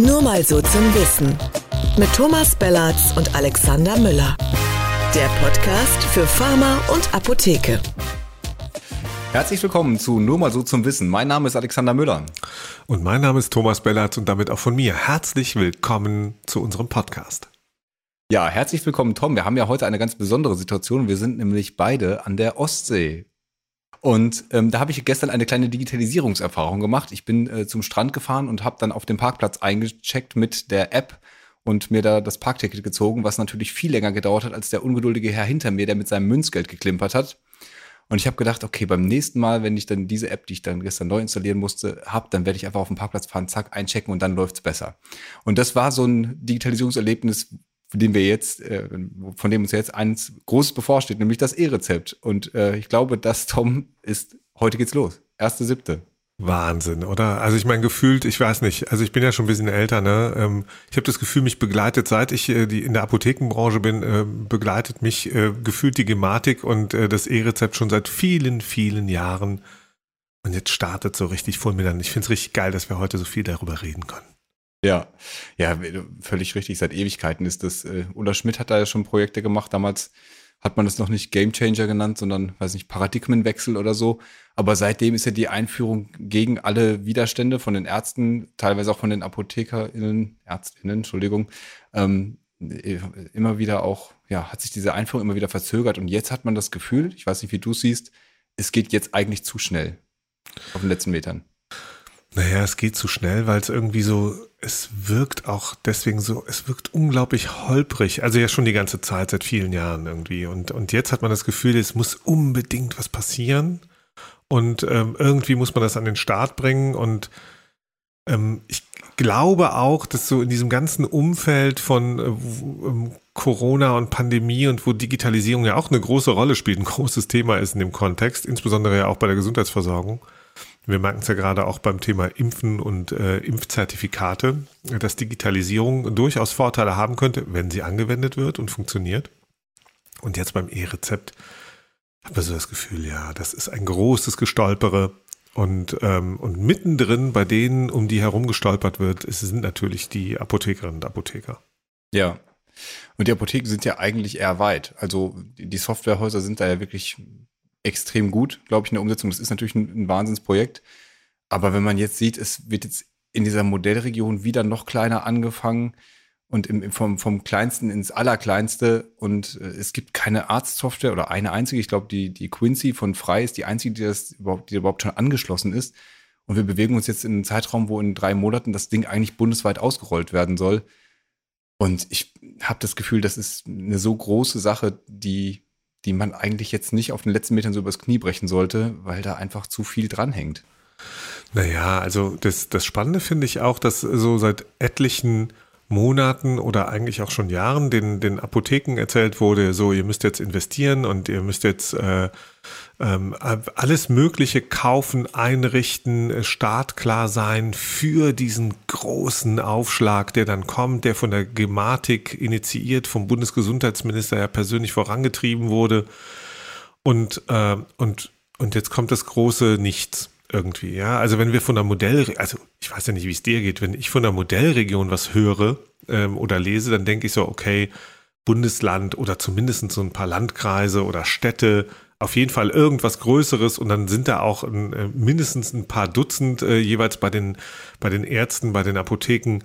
Nur mal so zum Wissen. Mit Thomas Bellatz und Alexander Müller. Der Podcast für Pharma und Apotheke. Herzlich willkommen zu Nur mal so zum Wissen. Mein Name ist Alexander Müller. Und mein Name ist Thomas Bellatz und damit auch von mir. Herzlich willkommen zu unserem Podcast. Ja, herzlich willkommen, Tom. Wir haben ja heute eine ganz besondere Situation. Wir sind nämlich beide an der Ostsee. Und ähm, da habe ich gestern eine kleine Digitalisierungserfahrung gemacht. Ich bin äh, zum Strand gefahren und habe dann auf dem Parkplatz eingecheckt mit der App und mir da das Parkticket gezogen, was natürlich viel länger gedauert hat als der ungeduldige Herr hinter mir, der mit seinem Münzgeld geklimpert hat. Und ich habe gedacht, okay, beim nächsten Mal, wenn ich dann diese App, die ich dann gestern neu installieren musste, habe, dann werde ich einfach auf den Parkplatz fahren, zack, einchecken und dann läuft's besser. Und das war so ein Digitalisierungserlebnis, von dem wir jetzt, äh, von dem uns jetzt eins Großes bevorsteht, nämlich das E-Rezept. Und äh, ich glaube, das, Tom, ist, heute geht's los. Erste siebte. Wahnsinn, oder? Also ich meine, gefühlt, ich weiß nicht, also ich bin ja schon ein bisschen älter, ne? Ähm, ich habe das Gefühl, mich begleitet, seit ich äh, die in der Apothekenbranche bin, äh, begleitet mich äh, gefühlt die Gematik und äh, das E-Rezept schon seit vielen, vielen Jahren. Und jetzt startet so richtig voll mir dann. Ich finde es richtig geil, dass wir heute so viel darüber reden können. Ja, ja, völlig richtig. Seit Ewigkeiten ist das. Äh, Ulla Schmidt hat da ja schon Projekte gemacht. Damals hat man das noch nicht Game Changer genannt, sondern, weiß nicht, Paradigmenwechsel oder so. Aber seitdem ist ja die Einführung gegen alle Widerstände von den Ärzten, teilweise auch von den ApothekerInnen, ÄrztInnen, Entschuldigung, ähm, immer wieder auch, ja, hat sich diese Einführung immer wieder verzögert. Und jetzt hat man das Gefühl, ich weiß nicht, wie du siehst, es geht jetzt eigentlich zu schnell auf den letzten Metern. Naja, es geht zu schnell, weil es irgendwie so, es wirkt auch deswegen so, es wirkt unglaublich holprig. Also ja schon die ganze Zeit, seit vielen Jahren irgendwie. Und, und jetzt hat man das Gefühl, es muss unbedingt was passieren. Und ähm, irgendwie muss man das an den Start bringen. Und ähm, ich glaube auch, dass so in diesem ganzen Umfeld von äh, ähm, Corona und Pandemie und wo Digitalisierung ja auch eine große Rolle spielt, ein großes Thema ist in dem Kontext, insbesondere ja auch bei der Gesundheitsversorgung, wir merken es ja gerade auch beim Thema Impfen und äh, Impfzertifikate, dass Digitalisierung durchaus Vorteile haben könnte, wenn sie angewendet wird und funktioniert. Und jetzt beim E-Rezept habe ich so das Gefühl, ja, das ist ein großes Gestolpere. Und, ähm, und mittendrin bei denen, um die herum gestolpert wird, sind natürlich die Apothekerinnen und Apotheker. Ja. Und die Apotheken sind ja eigentlich eher weit. Also die Softwarehäuser sind da ja wirklich extrem gut, glaube ich, in der Umsetzung. Das ist natürlich ein, ein Wahnsinnsprojekt. Aber wenn man jetzt sieht, es wird jetzt in dieser Modellregion wieder noch kleiner angefangen und im, vom, vom kleinsten ins allerkleinste und äh, es gibt keine Arztsoftware oder eine einzige. Ich glaube, die, die Quincy von Frei ist die einzige, die das überhaupt, die überhaupt schon angeschlossen ist. Und wir bewegen uns jetzt in einem Zeitraum, wo in drei Monaten das Ding eigentlich bundesweit ausgerollt werden soll. Und ich habe das Gefühl, das ist eine so große Sache, die die man eigentlich jetzt nicht auf den letzten Metern so übers Knie brechen sollte, weil da einfach zu viel dranhängt. Naja, also das, das Spannende finde ich auch, dass so seit etlichen Monaten oder eigentlich auch schon Jahren den, den Apotheken erzählt wurde, so ihr müsst jetzt investieren und ihr müsst jetzt äh, ähm, alles Mögliche kaufen, einrichten, äh, startklar sein für diesen großen Aufschlag, der dann kommt, der von der Gematik initiiert, vom Bundesgesundheitsminister ja persönlich vorangetrieben wurde. Und, äh, und, und jetzt kommt das große Nichts irgendwie, ja. Also wenn wir von der Modell, also ich weiß ja nicht, wie es dir geht, wenn ich von der Modellregion was höre ähm, oder lese, dann denke ich so, okay, Bundesland oder zumindest so ein paar Landkreise oder Städte, auf jeden Fall irgendwas Größeres und dann sind da auch ein, äh, mindestens ein paar Dutzend äh, jeweils bei den, bei den Ärzten, bei den Apotheken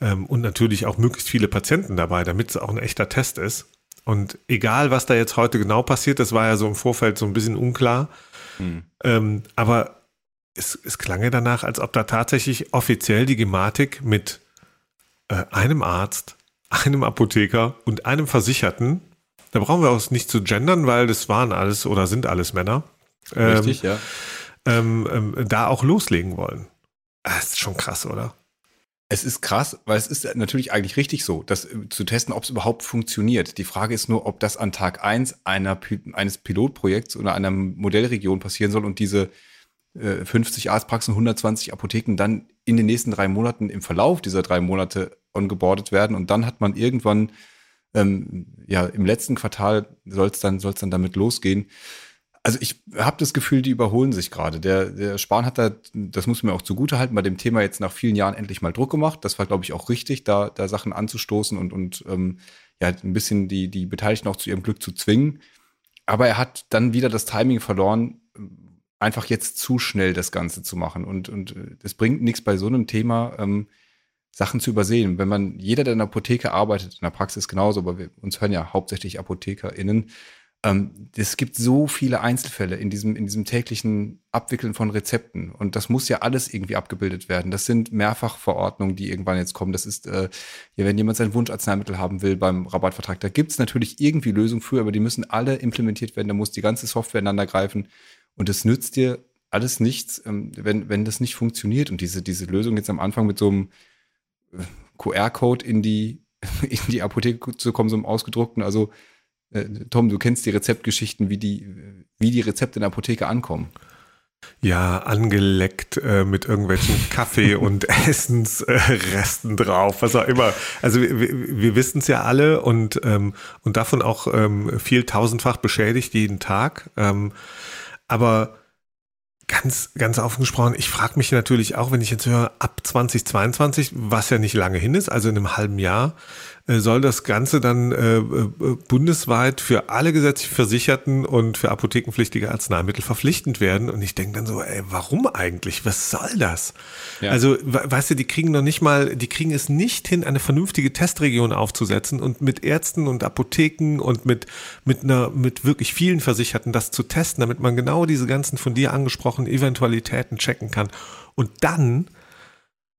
ähm, und natürlich auch möglichst viele Patienten dabei, damit es auch ein echter Test ist. Und egal, was da jetzt heute genau passiert, das war ja so im Vorfeld so ein bisschen unklar. Hm. Ähm, aber es, es klang ja danach, als ob da tatsächlich offiziell die Gematik mit äh, einem Arzt, einem Apotheker und einem Versicherten, da brauchen wir auch nicht zu gendern, weil das waren alles oder sind alles Männer. Ähm, Richtig, ja. Ähm, ähm, da auch loslegen wollen. Das ist schon krass, oder? Es ist krass, weil es ist natürlich eigentlich richtig so, das äh, zu testen, ob es überhaupt funktioniert. Die Frage ist nur, ob das an Tag eins einer, eines Pilotprojekts oder einer Modellregion passieren soll und diese 50 äh, Arztpraxen, 120 Apotheken dann in den nächsten drei Monaten im Verlauf dieser drei Monate ongeboardet werden und dann hat man irgendwann, ähm, ja, im letzten Quartal soll es dann, soll's dann damit losgehen. Also ich habe das Gefühl, die überholen sich gerade. Der, der Spahn hat da, das muss man auch zugute halten, bei dem Thema jetzt nach vielen Jahren endlich mal Druck gemacht. Das war, glaube ich, auch richtig, da, da Sachen anzustoßen und, und ähm, ja, ein bisschen die, die Beteiligten auch zu ihrem Glück zu zwingen. Aber er hat dann wieder das Timing verloren, einfach jetzt zu schnell das Ganze zu machen. Und, und es bringt nichts bei so einem Thema, ähm, Sachen zu übersehen. Wenn man, jeder, der in der Apotheke arbeitet, in der Praxis genauso, aber wir, uns hören ja hauptsächlich ApothekerInnen, ähm, es gibt so viele Einzelfälle in diesem, in diesem täglichen Abwickeln von Rezepten. Und das muss ja alles irgendwie abgebildet werden. Das sind Mehrfachverordnungen, die irgendwann jetzt kommen. Das ist, äh, ja, wenn jemand sein Wunscharzneimittel haben will beim Rabattvertrag, da gibt es natürlich irgendwie Lösungen für, aber die müssen alle implementiert werden. Da muss die ganze Software ineinander greifen. Und es nützt dir alles nichts, ähm, wenn, wenn das nicht funktioniert. Und diese, diese Lösung jetzt am Anfang mit so einem äh, QR-Code in die, in die Apotheke zu kommen, so einem ausgedruckten, also äh, Tom, du kennst die Rezeptgeschichten, wie die, wie die Rezepte in der Apotheke ankommen. Ja, angeleckt äh, mit irgendwelchen Kaffee- und Essensresten äh, drauf, was auch immer. Also wir, wir wissen es ja alle und, ähm, und davon auch ähm, viel tausendfach beschädigt jeden Tag. Ähm, aber ganz, ganz offen gesprochen, ich frage mich natürlich auch, wenn ich jetzt höre, ab 2022, was ja nicht lange hin ist, also in einem halben Jahr, soll das Ganze dann äh, äh, bundesweit für alle gesetzlich Versicherten und für apothekenpflichtige Arzneimittel verpflichtend werden. Und ich denke dann so, ey, warum eigentlich? Was soll das? Ja. Also, weißt du, die kriegen noch nicht mal, die kriegen es nicht hin, eine vernünftige Testregion aufzusetzen und mit Ärzten und Apotheken und mit, mit einer, mit wirklich vielen Versicherten das zu testen, damit man genau diese ganzen von dir angesprochenen Eventualitäten checken kann. Und dann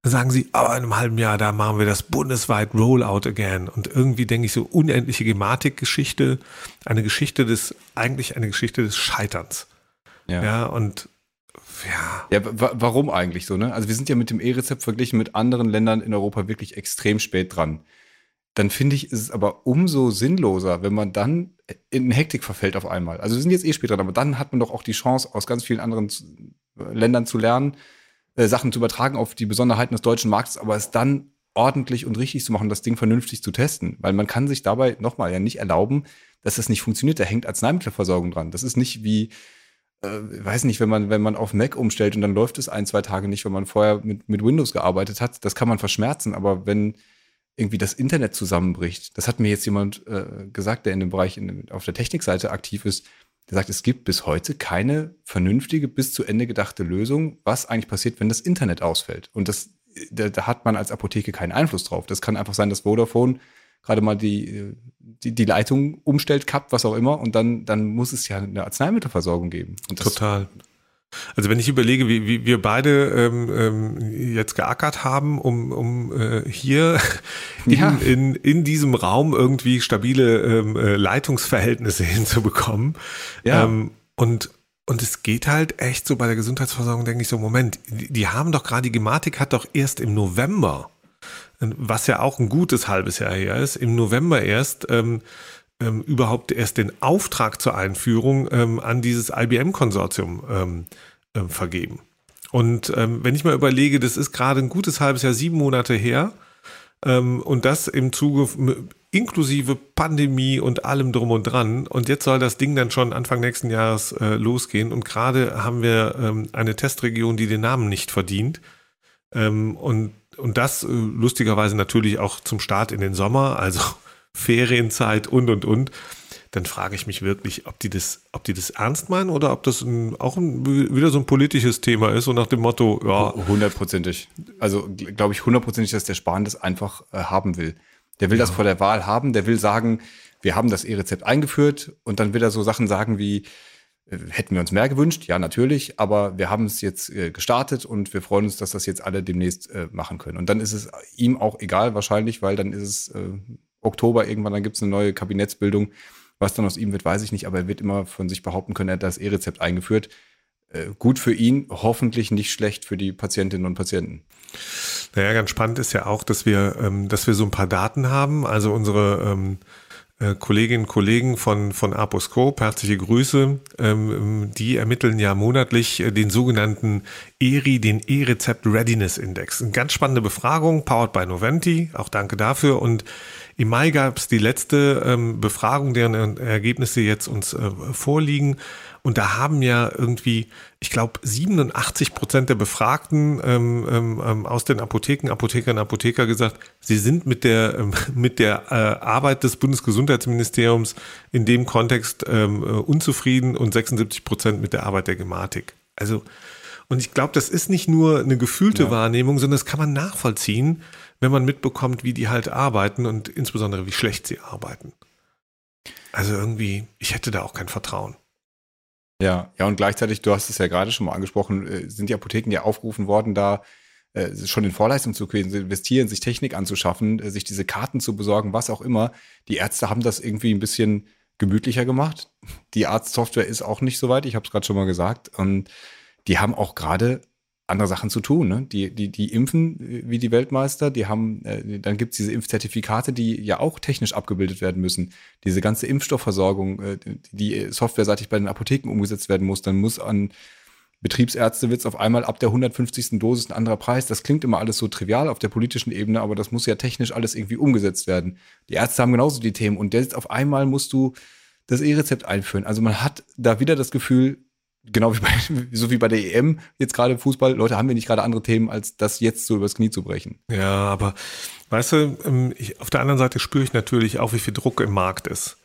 dann sagen sie, aber in einem halben Jahr, da machen wir das bundesweit Rollout again. Und irgendwie denke ich so, unendliche Gematik-Geschichte, eine Geschichte des, eigentlich eine Geschichte des Scheiterns. Ja, ja und ja. Ja, warum eigentlich so, ne? Also wir sind ja mit dem E-Rezept verglichen mit anderen Ländern in Europa wirklich extrem spät dran. Dann finde ich, ist es aber umso sinnloser, wenn man dann in Hektik verfällt auf einmal. Also wir sind jetzt eh spät dran, aber dann hat man doch auch die Chance, aus ganz vielen anderen Ländern zu lernen äh, Sachen zu übertragen auf die Besonderheiten des deutschen Marktes, aber es dann ordentlich und richtig zu machen, das Ding vernünftig zu testen. Weil man kann sich dabei nochmal ja nicht erlauben, dass das nicht funktioniert. Da hängt Arzneimittelversorgung dran. Das ist nicht wie, äh, weiß nicht, wenn man, wenn man auf Mac umstellt und dann läuft es ein, zwei Tage nicht, wenn man vorher mit, mit Windows gearbeitet hat. Das kann man verschmerzen, aber wenn irgendwie das Internet zusammenbricht, das hat mir jetzt jemand äh, gesagt, der in dem Bereich in, auf der Technikseite aktiv ist, der sagt, es gibt bis heute keine vernünftige, bis zu Ende gedachte Lösung, was eigentlich passiert, wenn das Internet ausfällt. Und das, da, da hat man als Apotheke keinen Einfluss drauf. Das kann einfach sein, dass Vodafone gerade mal die, die, die Leitung umstellt, kappt, was auch immer, und dann, dann muss es ja eine Arzneimittelversorgung geben. Total. Also wenn ich überlege, wie, wie wir beide ähm, ähm, jetzt geackert haben, um, um äh, hier in, ja. in, in diesem Raum irgendwie stabile ähm, äh, Leitungsverhältnisse hinzubekommen. Ja. Ähm, und und es geht halt echt so bei der Gesundheitsversorgung, denke ich so, Moment, die, die haben doch gerade, die Gematik hat doch erst im November, was ja auch ein gutes halbes Jahr her ist, im November erst ähm, ähm, überhaupt erst den Auftrag zur Einführung ähm, an dieses IBM-Konsortium ähm, äh, vergeben. Und ähm, wenn ich mal überlege, das ist gerade ein gutes halbes Jahr, sieben Monate her, ähm, und das im Zuge inklusive Pandemie und allem drum und dran. Und jetzt soll das Ding dann schon Anfang nächsten Jahres äh, losgehen. Und gerade haben wir ähm, eine Testregion, die den Namen nicht verdient. Ähm, und, und das äh, lustigerweise natürlich auch zum Start in den Sommer. Also Ferienzeit und und und, dann frage ich mich wirklich, ob die das, ob die das ernst meinen oder ob das ein, auch ein, wieder so ein politisches Thema ist, so nach dem Motto, ja. Hundertprozentig. Also glaube ich hundertprozentig, dass der Spahn das einfach äh, haben will. Der will ja. das vor der Wahl haben, der will sagen, wir haben das E-Rezept eingeführt und dann will er so Sachen sagen wie, äh, hätten wir uns mehr gewünscht? Ja, natürlich, aber wir haben es jetzt äh, gestartet und wir freuen uns, dass das jetzt alle demnächst äh, machen können. Und dann ist es ihm auch egal wahrscheinlich, weil dann ist es äh, Oktober irgendwann, dann gibt es eine neue Kabinettsbildung. Was dann aus ihm wird, weiß ich nicht, aber er wird immer von sich behaupten können, er hat das E-Rezept eingeführt. Äh, gut für ihn, hoffentlich nicht schlecht für die Patientinnen und Patienten. Naja, ganz spannend ist ja auch, dass wir, ähm, dass wir so ein paar Daten haben. Also unsere ähm, äh, Kolleginnen und Kollegen von, von Aposcope, herzliche Grüße, ähm, die ermitteln ja monatlich äh, den sogenannten ERI, den E-Rezept Readiness Index. Eine ganz spannende Befragung, powered by Noventi, auch danke dafür. Und Im Mai gab es die letzte ähm, Befragung, deren Ergebnisse jetzt uns äh, vorliegen. Und da haben ja irgendwie, ich glaube, 87 Prozent der Befragten ähm, ähm, ähm, aus den Apotheken, Apothekerinnen und Apotheker gesagt, sie sind mit der, ähm, mit der äh, Arbeit des Bundesgesundheitsministeriums in dem Kontext ähm, äh, unzufrieden und 76 Prozent mit der Arbeit der Gematik. Also, und ich glaube, das ist nicht nur eine gefühlte ja. Wahrnehmung, sondern das kann man nachvollziehen, wenn man mitbekommt, wie die halt arbeiten und insbesondere wie schlecht sie arbeiten. Also irgendwie, ich hätte da auch kein Vertrauen. Ja, ja, und gleichzeitig, du hast es ja gerade schon mal angesprochen, äh, sind die Apotheken ja aufgerufen worden, da äh, schon in Vorleistung zu investieren, sich Technik anzuschaffen, äh, sich diese Karten zu besorgen, was auch immer. Die Ärzte haben das irgendwie ein bisschen gemütlicher gemacht. Die Arztsoftware ist auch nicht so weit, ich habe es gerade schon mal gesagt. Und die haben auch gerade andere Sachen zu tun. Ne? Die, die, die impfen wie die Weltmeister, die haben, äh, dann gibt's diese Impfzertifikate, die ja auch technisch abgebildet werden müssen. Diese ganze Impfstoffversorgung, äh, die softwareseitig bei den Apotheken umgesetzt werden muss, dann muss an Betriebsärzte wird's auf einmal ab der 150. Dosis ein anderer Preis. Das klingt immer alles so trivial auf der politischen Ebene, aber das muss ja technisch alles irgendwie umgesetzt werden. Die Ärzte haben genauso die Themen und jetzt auf einmal musst du das E-Rezept einführen. Also man hat da wieder das Gefühl, genau wie bei, so wie bei der EM, jetzt gerade im Fußball, Leute, haben wir nicht gerade andere Themen, als das jetzt so übers Knie zu brechen. Ja, aber weißt du, ähm, ich, auf der anderen Seite spüre ich natürlich auch, wie viel Druck im Markt ist.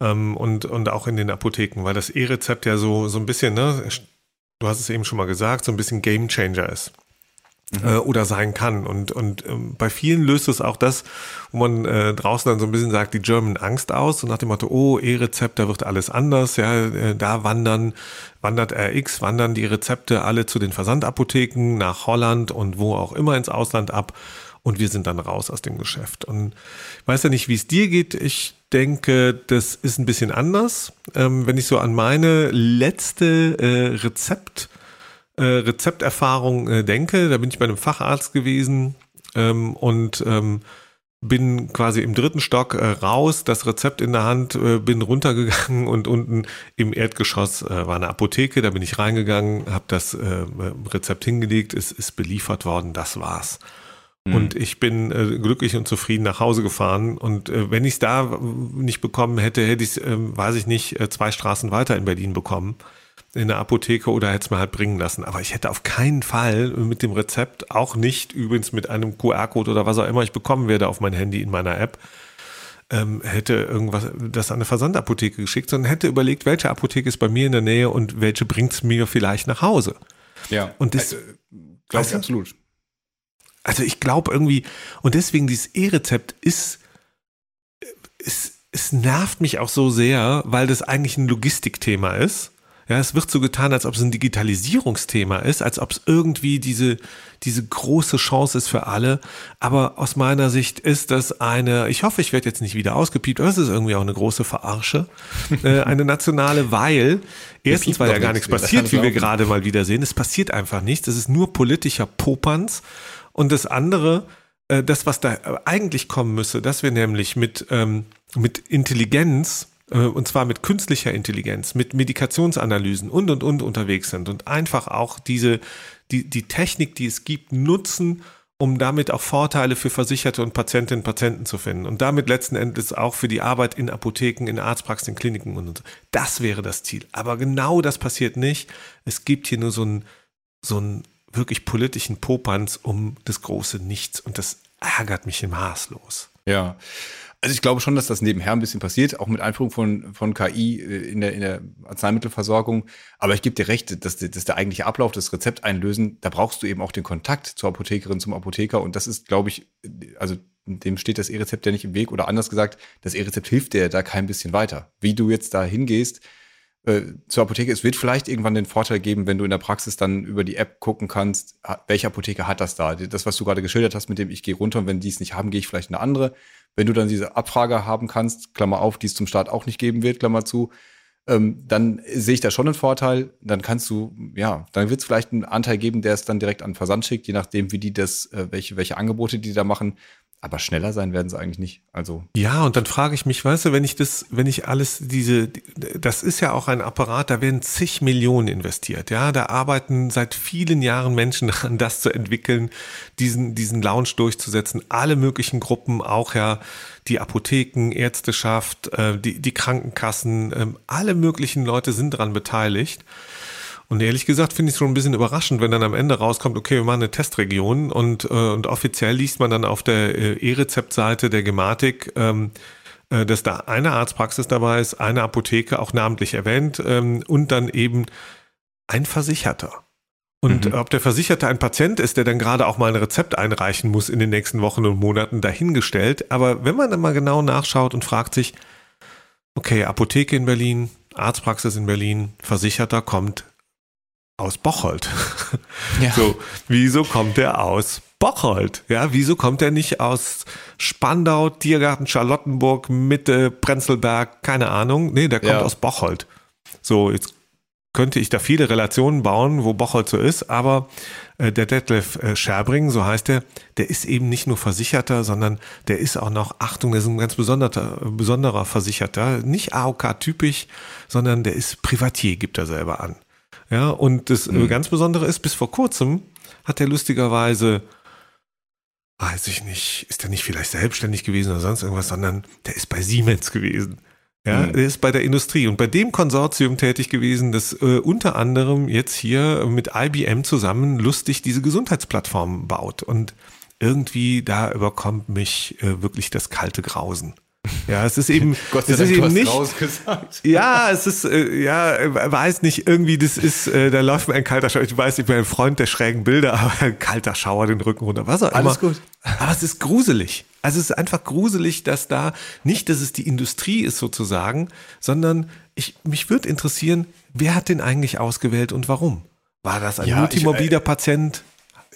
Ähm, und, und auch in den Apotheken, weil das E-Rezept ja so, so ein bisschen, ne, du hast es eben schon mal gesagt, so ein bisschen Game Changer ist. Äh, oder sein kann. Und, und ähm, bei vielen löst es auch das, wo man äh, draußen dann so ein bisschen sagt, die German Angst aus und nach dem Motto, oh, E-Rezept, da wird alles anders, ja, äh, da wandern, wandert RX, wandern die Rezepte alle zu den Versandapotheken nach Holland und wo auch immer ins Ausland ab und wir sind dann raus aus dem Geschäft. Und ich weiß ja nicht, wie es dir geht. Ich denke, das ist ein bisschen anders. Ähm, wenn ich so an meine letzte äh, Rezept äh, Rezepterfahrung äh, denke, da bin ich bei einem Facharzt gewesen ähm, und ähm, bin quasi im dritten Stock äh, raus, das Rezept in der Hand, äh, bin runtergegangen und unten im Erdgeschoss äh, war eine Apotheke, da bin ich reingegangen, habe das äh, Rezept hingelegt, es ist beliefert worden, das war's. Mhm. Und ich bin äh, glücklich und zufrieden nach Hause gefahren. Und äh, wenn ich es da nicht bekommen hätte, hätte ich es, äh, weiß ich nicht, zwei Straßen weiter in Berlin bekommen in der Apotheke oder hätte es mir halt bringen lassen. Aber ich hätte auf keinen Fall mit dem Rezept, auch nicht übrigens mit einem QR-Code oder was auch immer ich bekommen werde auf mein Handy in meiner App, ähm, hätte irgendwas das an eine Versandapotheke geschickt, sondern hätte überlegt, welche Apotheke ist bei mir in der Nähe und welche bringt es mir vielleicht nach Hause. Ja, und das also, glaube ich absolut. Also ich glaube irgendwie, und deswegen dieses E-Rezept ist, ist, es nervt mich auch so sehr, weil das eigentlich ein Logistikthema ist. Ja, es wird so getan, als ob es ein Digitalisierungsthema ist, als ob es irgendwie diese, diese große Chance ist für alle. Aber aus meiner Sicht ist das eine, ich hoffe, ich werde jetzt nicht wieder ausgepiept, aber es ist irgendwie auch eine große Verarsche. äh, eine nationale, weil erstens, weil ja gar nichts passiert, wie wir gerade mal wieder sehen. Es passiert einfach nichts. Es ist nur politischer Popanz. Und das andere, äh, das, was da eigentlich kommen müsse, dass wir nämlich mit, ähm, mit Intelligenz äh, und zwar mit künstlicher Intelligenz, mit Medikationsanalysen und und und unterwegs sind und einfach auch diese, die, die Technik, die es gibt, nutzen, um damit auch Vorteile für Versicherte und Patientinnen und Patienten zu finden und damit letzten Endes auch für die Arbeit in Apotheken, in Arztpraxen, in Kliniken und so. Das wäre das Ziel. Aber genau das passiert nicht. Es gibt hier nur so einen, so einen wirklich politischen Popanz um das große Nichts und das ärgert mich im Maßlos. Ja. Also ich glaube schon, dass das nebenher ein bisschen passiert, auch mit Einführung von, von KI äh, in der, in der Arzneimittelversorgung. Aber ich gebe dir recht, dass, dass der eigentliche Ablauf des Rezept einlösen, da brauchst du eben auch den Kontakt zur Apothekerin, zum Apotheker. Und das ist, glaube ich, also dem steht das E-Rezept ja nicht im Weg. Oder anders gesagt, das E-Rezept hilft dir da kein bisschen weiter. Wie du jetzt da hingehst, äh, zur Apotheke. Es wird vielleicht irgendwann den Vorteil geben, wenn du in der Praxis dann über die App gucken kannst, welche Apotheke hat das da. Das, was du gerade geschildert hast, mit dem ich gehe runter und wenn die es nicht haben, gehe ich vielleicht in eine andere. Wenn du dann diese Abfrage haben kannst, Klammer auf, die es zum Start auch nicht geben wird, Klammer zu, ähm, dann sehe ich da schon einen Vorteil. Dann kannst du, ja, dann wird es vielleicht einen Anteil geben, der es dann direkt an Versand schickt, je nachdem, wie die das, äh, welche, welche Angebote die da machen. Aber schneller sein werden sie eigentlich nicht. Also. Ja, und dann frage ich mich, weißt du, wenn ich das, wenn ich alles diese, das ist ja auch ein Apparat, da werden zig Millionen investiert. Ja, da arbeiten seit vielen Jahren Menschen daran, das zu entwickeln, diesen, diesen Lounge durchzusetzen. Alle möglichen Gruppen, auch ja die Apotheken, Ärzteschaft, äh, die, die Krankenkassen, äh, alle möglichen Leute sind daran beteiligt. Und ehrlich gesagt finde ich es schon ein bisschen überraschend, wenn dann am Ende rauskommt, okay, wir machen eine Testregion und, äh, und offiziell liest man dann auf der äh, E-Rezept-Seite der Gematik, ähm, äh, dass da eine Arztpraxis dabei ist, eine Apotheke auch namentlich erwähnt ähm, und dann eben ein Versicherter. Und mhm. ob der Versicherte ein Patient ist, der dann gerade auch mal ein Rezept einreichen muss in den nächsten Wochen und Monaten, dahingestellt. Aber wenn man dann mal genau nachschaut und fragt sich, okay, Apotheke in Berlin, Arztpraxis in Berlin, Versicherter kommt aus Bocholt. Ja. So, wieso kommt er aus Bocholt? Ja, wieso kommt er nicht aus Spandau, Tiergarten, Charlottenburg, Mitte, Prenzlberg, keine Ahnung? Nee, der kommt ja. aus Bocholt. So, jetzt könnte ich da viele Relationen bauen, wo Bocholt so ist, aber äh, der Detlef äh, Scherbring, so heißt er, der ist eben nicht nur Versicherter, sondern der ist auch noch, Achtung, der ist ein ganz besonderer, besonderer Versicherter, nicht AOK-typisch, sondern der ist Privatier, gibt er selber an. Ja, und das mhm. ganz Besondere ist, bis vor kurzem hat er lustigerweise, weiß ich nicht, ist er nicht vielleicht selbstständig gewesen oder sonst irgendwas, sondern der ist bei Siemens gewesen. Ja, mhm. der ist bei der Industrie und bei dem Konsortium tätig gewesen, das äh, unter anderem jetzt hier mit IBM zusammen lustig diese Gesundheitsplattform baut. Und irgendwie da überkommt mich äh, wirklich das kalte Grausen. Ja, es ist eben, Gott sei es Dank, ist eben nicht, rausgesagt. ja, es ist, äh, ja, weiß nicht, irgendwie, das ist, äh, da läuft mir ein kalter Schauer, ich weiß, ich bin ein Freund der schrägen Bilder, aber ein kalter Schauer den Rücken runter, was auch immer. Alles gut. Aber es ist gruselig. Also es ist einfach gruselig, dass da, nicht, dass es die Industrie ist sozusagen, sondern ich, mich würde interessieren, wer hat den eigentlich ausgewählt und warum? War das ein ja, multimorbider ich, äh, Patient?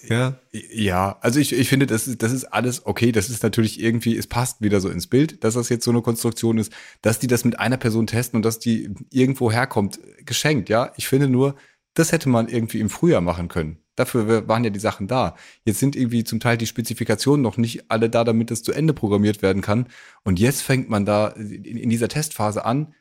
Ja. Ja, also ich, ich finde, das ist, das ist alles okay. Das ist natürlich irgendwie, es passt wieder so ins Bild, dass das jetzt so eine Konstruktion ist, dass die das mit einer Person testen und dass die irgendwo herkommt, geschenkt, ja. Ich finde nur, das hätte man irgendwie im Frühjahr machen können. Dafür waren ja die Sachen da. Jetzt sind irgendwie zum Teil die Spezifikationen noch nicht alle da, damit es zu Ende programmiert werden kann. Und jetzt fängt man da in, in dieser Testphase an,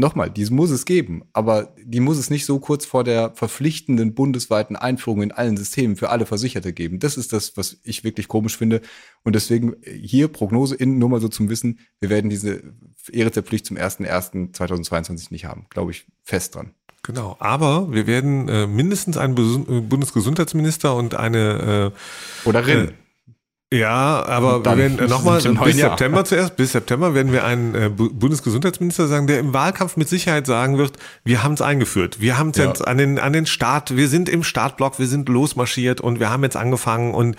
Nochmal, die muss es geben, aber die muss es nicht so kurz vor der verpflichtenden bundesweiten Einführung in allen Systemen für alle Versicherte geben. Das ist das, was ich wirklich komisch finde. Und deswegen hier Prognose in, nur mal so zum Wissen, wir werden diese E-Rezeptpflicht zum 01.01.2022 nicht haben. Glaube ich fest dran. Genau, aber wir werden äh, mindestens einen Bundesgesundheitsminister und eine äh, oder Rin. Äh, ja, aber wir werden nochmal bis September zuerst, bis September werden wir einen äh, Bundesgesundheitsminister sagen, der im Wahlkampf mit Sicherheit sagen wird, wir haben es eingeführt, wir haben es ja. jetzt an den, an den Start, wir sind im Startblock, wir sind losmarschiert und wir haben jetzt angefangen und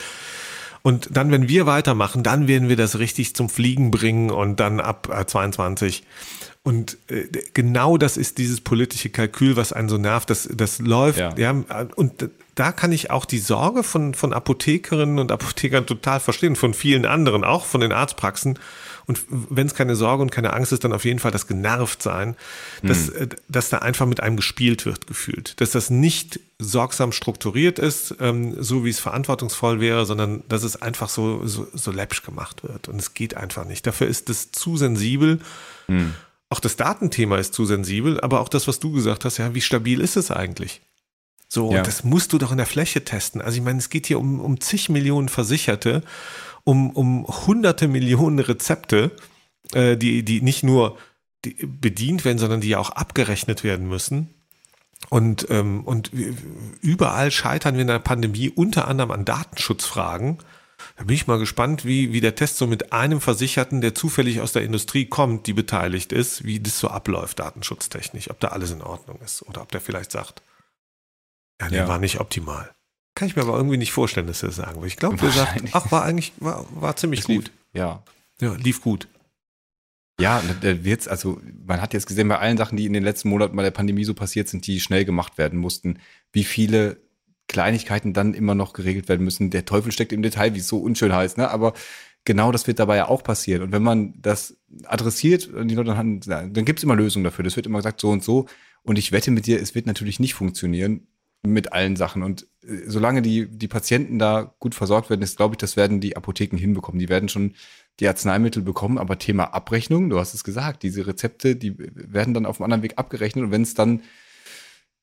und dann, wenn wir weitermachen, dann werden wir das richtig zum Fliegen bringen und dann ab äh, 22 und äh, genau das ist dieses politische Kalkül, was einen so nervt. Das, das läuft. Ja. ja. und da kann ich auch die Sorge von, von Apothekerinnen und Apothekern total verstehen, von vielen anderen, auch von den Arztpraxen. Und wenn es keine Sorge und keine Angst ist, dann auf jeden Fall das genervt sein, dass, hm. dass da einfach mit einem gespielt wird, gefühlt. Dass das nicht sorgsam strukturiert ist, ähm, so wie es verantwortungsvoll wäre, sondern dass es einfach so, so, so läppsch gemacht wird. Und es geht einfach nicht. Dafür ist es zu sensibel. Hm. Auch das Datenthema ist zu sensibel, aber auch das, was du gesagt hast, ja, wie stabil ist es eigentlich? So, ja. das musst du doch in der Fläche testen. Also ich meine, es geht hier um, um zig Millionen Versicherte, um, um hunderte Millionen Rezepte, äh, die, die nicht nur die bedient werden, sondern die ja auch abgerechnet werden müssen. Und, ähm, und überall scheitern wir in der Pandemie unter anderem an Datenschutzfragen. Da bin ich mal gespannt, wie, wie der Test so mit einem Versicherten, der zufällig aus der Industrie kommt, die beteiligt ist, wie das so abläuft, datenschutztechnisch, ob da alles in Ordnung ist oder ob der vielleicht sagt, ja, der ja. war nicht optimal. Kann ich mir aber irgendwie nicht vorstellen, dass er das sagen will. Ich glaube, der sagt, ach, war eigentlich, war, war ziemlich gut. Lief, ja. Ja, lief gut. Ja, wird's, also man hat jetzt gesehen, bei allen Sachen, die in den letzten Monaten bei der Pandemie so passiert sind, die schnell gemacht werden mussten, wie viele Kleinigkeiten dann immer noch geregelt werden müssen. Der Teufel steckt im Detail, wie es so unschön heißt, ne? Aber genau das wird dabei ja auch passieren. Und wenn man das adressiert, dann, dann gibt es immer Lösungen dafür. Das wird immer gesagt, so und so. Und ich wette mit dir, es wird natürlich nicht funktionieren. mit allen Sachen. Und äh, solange die, die Patienten da gut versorgt werden, ist, glaube ich, das werden die Apotheken hinbekommen. Die werden schon die Arzneimittel bekommen, aber Thema Abrechnung, du hast es gesagt, diese Rezepte, die werden dann auf einem anderen Weg abgerechnet und wenn es dann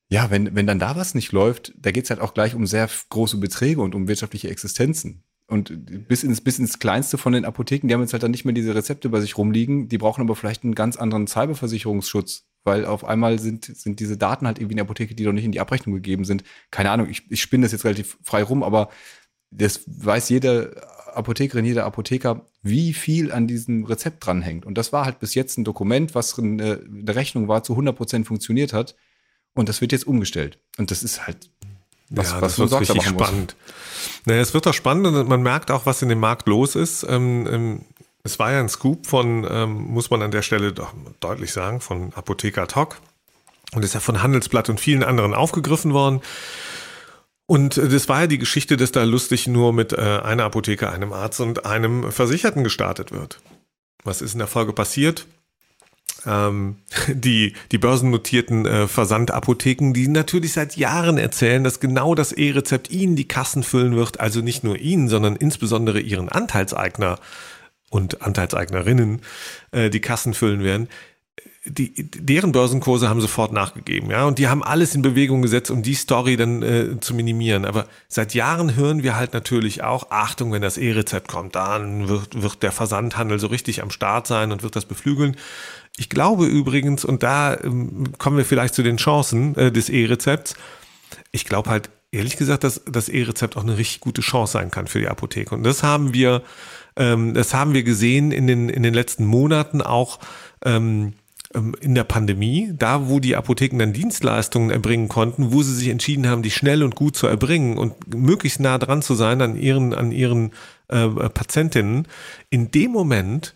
ja, wenn, wenn dann da was nicht läuft, da geht's halt auch gleich um sehr große Beträge und um wirtschaftliche Existenzen. Und bis ins, bis ins Kleinste von den Apotheken, die haben jetzt halt dann nicht mehr diese Rezepte bei sich rumliegen, die brauchen aber vielleicht einen ganz anderen Cyberversicherungsschutz, weil auf einmal sind, sind diese Daten halt irgendwie in der Apotheke, die noch nicht in die Abrechnung gegeben sind. Keine Ahnung, ich, ich spinne das jetzt relativ frei rum, aber das weiß jede Apothekerin, jeder Apotheker, wie viel an diesem Rezept dranhängt. Und das war halt bis jetzt ein Dokument, was eine, eine Rechnung war, zu 100 Prozent funktioniert hat. Und das wird jetzt umgestellt. Und das ist halt was, ja, was das wird richtig spannend. Naja, es wird doch spannend und man merkt auch, was in dem Markt los ist. Ähm, ähm, es war ja ein Scoop von, ähm, muss man an der Stelle doch deutlich sagen, von Apotheker Talk und ist ja von Handelsblatt und vielen anderen aufgegriffen worden. Und äh, das war ja die Geschichte, dass da lustig nur mit äh, einer Apotheke, einem Arzt und einem Versicherten gestartet wird. Was ist in der Folge passiert? Ähm, die, die börsennotierten äh, Versandapotheken, die natürlich seit Jahren erzählen, dass genau das E-Rezept ihnen die Kassen füllen wird, also nicht nur ihnen, sondern insbesondere ihren Anteilseigner und Anteilseignerinnen äh, die Kassen füllen werden die, deren Börsenkurse haben sofort nachgegeben, ja, und die haben alles in Bewegung gesetzt, um die Story dann äh, zu minimieren. Aber seit Jahren hören wir halt natürlich auch, Achtung, wenn das E-Rezept kommt, dann wird, wird der Versandhandel so richtig am Start sein und wird das beflügeln. Ich glaube übrigens, und da ähm, kommen wir vielleicht zu den Chancen äh, des E-Rezepts, ich glaube halt ehrlich gesagt, dass das E-Rezept auch eine richtig gute Chance sein kann für die Apotheke. Und das haben wir, ähm, das haben wir gesehen in den, in den letzten Monaten auch. Ähm, ähm, in der Pandemie, da wo die Apotheken dann Dienstleistungen erbringen konnten, wo sie sich entschieden haben, die schnell und gut zu erbringen und möglichst nah dran zu sein an ihren, an ihren äh, Patientinnen, in dem Moment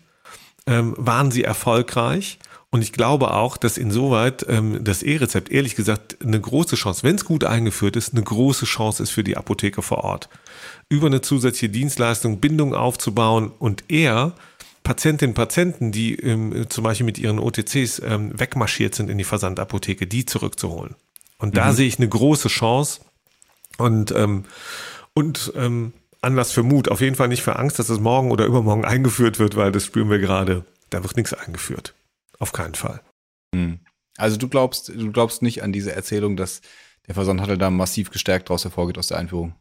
ähm, waren sie erfolgreich. Und ich glaube auch, dass insoweit ähm, das E-Rezept ehrlich gesagt eine große Chance, wenn es gut eingeführt ist, eine große Chance ist für die Apotheke vor Ort. Über eine zusätzliche Dienstleistung Bindung aufzubauen und eher Patientinnen und Patienten, die ähm, zum Beispiel mit ihren OTCs ähm, wegmarschiert sind in die Versandapotheke, die zurückzuholen. Und da mhm. sehe ich eine große Chance und, ähm, und ähm, Anlass für Mut. Auf jeden Fall nicht für Angst, dass es morgen oder übermorgen eingeführt wird, weil das spüren wir gerade. Da wird nichts eingeführt. Auf keinen Fall. Mhm. Also du glaubst, du glaubst nicht an diese Erzählung, dass der Versandhandel da massiv gestärkt daraus hervorgeht aus der Einführung?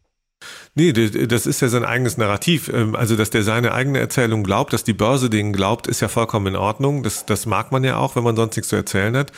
Nee, das ist ja sein eigenes Narrativ. Ähm, also, dass der seine eigene Erzählung glaubt, dass die Börse denen glaubt, ist ja vollkommen in Ordnung. Das, das mag man ja auch, wenn man sonst nichts zu erzählen hat.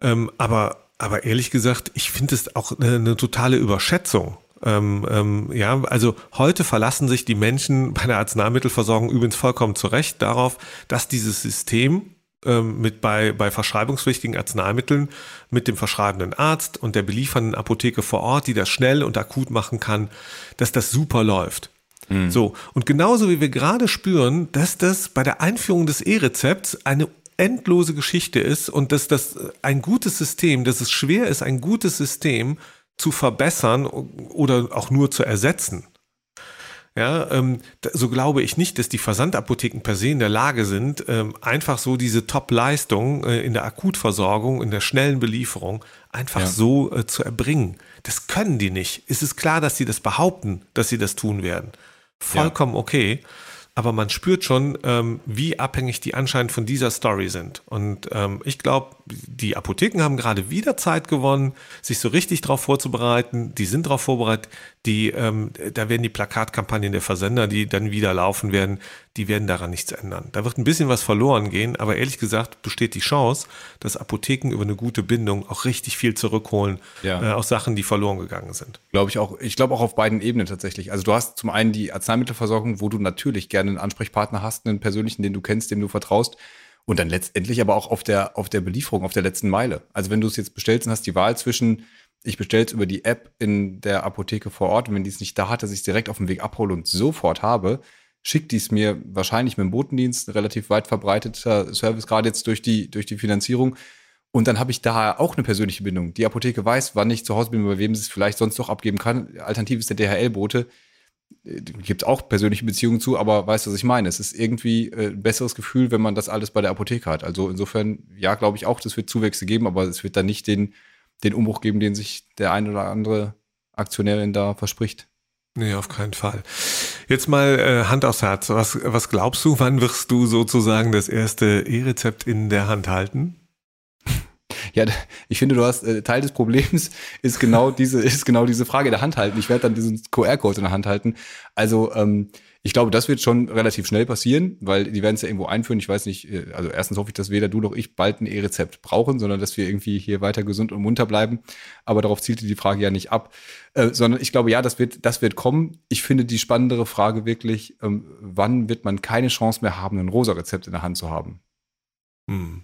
Ähm, aber, aber ehrlich gesagt, ich finde es auch eine, eine, totale Überschätzung. Ähm, ähm, ja, also heute verlassen sich die Menschen bei der Arzneimittelversorgung übrigens vollkommen zurecht darauf, dass dieses System ähm, mit bei, bei verschreibungspflichtigen Arzneimitteln mit dem verschreibenden Arzt und der beliefernden Apotheke vor Ort, die das schnell und akut machen kann, dass das super läuft. Mhm. So. Und genauso wie wir gerade spüren, dass das bei der Einführung des E-Rezepts eine endlose Geschichte ist und dass das ein gutes System, dass es schwer ist, ein gutes System zu verbessern oder auch nur zu ersetzen. Ja, ähm, so glaube ich nicht, dass die Versandapotheken per se in der Lage sind, ähm, einfach so diese Top-Leistung äh, in der Akutversorgung, in der schnellen Belieferung einfach ja. so äh, zu erbringen. Das können die nicht. Es ist klar, dass sie das behaupten, dass sie das tun werden. Vollkommen ja. okay aber man spürt schon, ähm, wie abhängig die anscheinend von dieser Story sind. Und ähm, ich glaube, die Apotheken haben gerade wieder Zeit gewonnen, sich so richtig darauf vorzubereiten. Die sind darauf vorbereitet. Die, ähm, da werden die Plakatkampagnen der Versender, die dann wieder laufen werden, die werden daran nichts ändern. Da wird ein bisschen was verloren gehen, aber ehrlich gesagt besteht die Chance, dass Apotheken über eine gute Bindung auch richtig viel zurückholen ja. äh, aus Sachen, die verloren gegangen sind. Glaube ich auch. Ich glaube auch auf beiden Ebenen tatsächlich. Also du hast zum einen die Arzneimittelversorgung, wo du natürlich gerne einen Ansprechpartner hast, einen persönlichen, den du kennst, dem du vertraust. Und dann letztendlich aber auch auf der, auf der Belieferung, auf der letzten Meile. Also wenn du es jetzt bestellst und hast die Wahl zwischen, ich bestelle es über die App in der Apotheke vor Ort und wenn die es nicht da hat, dass ich es direkt auf dem Weg abhole und sofort habe, schickt die es mir wahrscheinlich mit dem Botendienst, ein relativ weit verbreiteter Service, gerade jetzt durch die, durch die Finanzierung. Und dann habe ich da auch eine persönliche Bindung. Die Apotheke weiß, wann ich zu Hause bin, bei wem sie es vielleicht sonst doch abgeben kann. Alternativ ist der DHL-Bote. Äh, Gibt auch persönliche Beziehungen zu, aber weißt du, was ich meine? Es ist irgendwie äh, ein besseres Gefühl, wenn man das alles bei der Apotheke hat. Also insofern, ja, glaube ich auch, das wird Zuwächse geben, aber es wird dann nicht den, den Umbruch geben, den sich der ein oder andere Aktionärin da verspricht. Nee, auf keinen Fall. Jetzt mal äh, Hand aufs Herz. Was, was glaubst du, wann wirst du sozusagen das erste E-Rezept in der Hand halten? Ja, ich finde, du hast äh, Teil des Problems ist genau diese ist genau diese Frage in der Hand halten. Ich werde dann diesen QR-Code in der Hand halten. Also ähm, ich glaube, das wird schon relativ schnell passieren, weil die werden es ja irgendwo einführen. Ich weiß nicht, äh, also erstens hoffe ich, dass weder du noch ich bald ein E-Rezept brauchen, sondern dass wir irgendwie hier weiter gesund und munter bleiben. Aber darauf zielte die Frage ja nicht ab. Äh, sondern ich glaube, ja, das wird, das wird kommen. Ich finde die spannendere Frage wirklich, ähm, wann wird man keine Chance mehr haben, ein rosa Rezept in der Hand zu haben? Hm.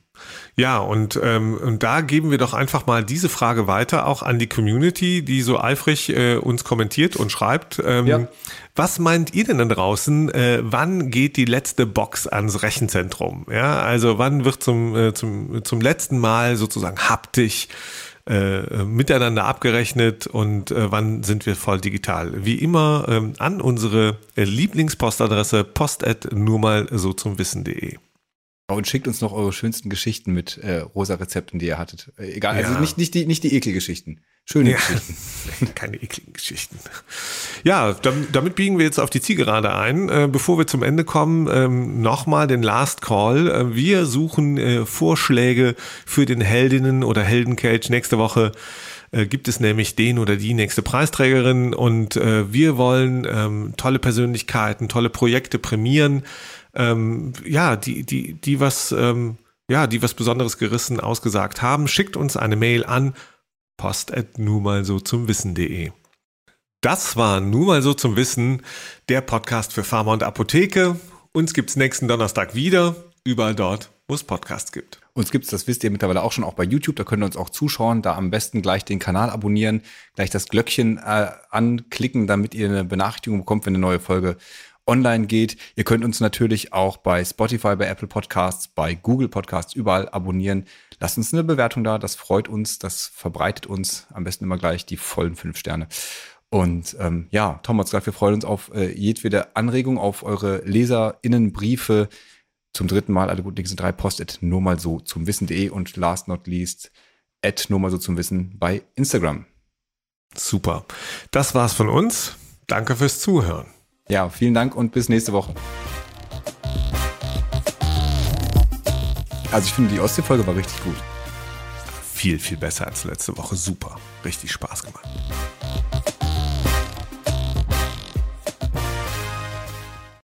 Ja, und, ähm, und da geben wir doch einfach mal diese Frage weiter, auch an die Community, die so eifrig äh, uns kommentiert und schreibt. Ähm, ja. Was meint ihr denn da draußen? Äh, wann geht die letzte Box ans Rechenzentrum? Ja, also wann wird zum, äh, zum, zum letzten Mal sozusagen haptisch äh, miteinander abgerechnet und äh, wann sind wir voll digital? Wie immer ähm, an unsere äh, Lieblingspostadresse post nur mal so zum Wissen.de. Und schickt uns noch eure schönsten Geschichten mit äh, rosa Rezepten, die ihr hattet. Äh, egal, also ja. also nicht, nicht die, nicht die Ekelgeschichten. Schöne ja. Geschichten. Keine ekligen Geschichten. Ja, damit, damit, biegen wir jetzt auf die Zielgerade ein. Äh, bevor wir zum Ende kommen, ähm, nochmal den Last Call. Äh, wir suchen äh, Vorschläge für den Heldinnen- oder Heldencage. Nächste Woche gibt es nämlich den oder die nächste Preisträgerin und äh, wir wollen ähm, tolle Persönlichkeiten, tolle Projekte prämieren ähm, ja, die, die, die was, ähm, ja, die was Besonderes gerissen, ausgesagt haben, schickt uns eine Mail an post nur mal so zum Wissen.de. Das war nur mal so zum Wissen, der Podcast für Pharma und Apotheke. Uns gibt's nächsten Donnerstag wieder, überall dort, wo es Podcasts gibt. Uns gibt's, das wisst ihr mittlerweile auch schon, auch bei YouTube. Da könnt ihr uns auch zuschauen. Da am besten gleich den Kanal abonnieren, gleich das Glöckchen äh, anklicken, damit ihr eine Benachrichtigung bekommt, wenn eine neue Folge online geht. Ihr könnt uns natürlich auch bei Spotify, bei Apple Podcasts, bei Google Podcasts überall abonnieren. Lasst uns eine Bewertung da, das freut uns, das verbreitet uns am besten immer gleich die vollen fünf Sterne. Und ähm, ja, Tom hat gesagt, wir freuen uns auf äh, jedwede Anregung, auf eure LeserInnenbriefe. Zum dritten Mal, alle guten Dinge sind drei, Post at nur mal so zum Wissen.de und last not least at nur mal so zum Wissen bei Instagram. Super. Das war's von uns. Danke fürs Zuhören. Ja, vielen Dank und bis nächste Woche. Also ich finde, die Ostsee-Folge war richtig gut. Viel, viel besser als letzte Woche. Super. Richtig Spaß gemacht.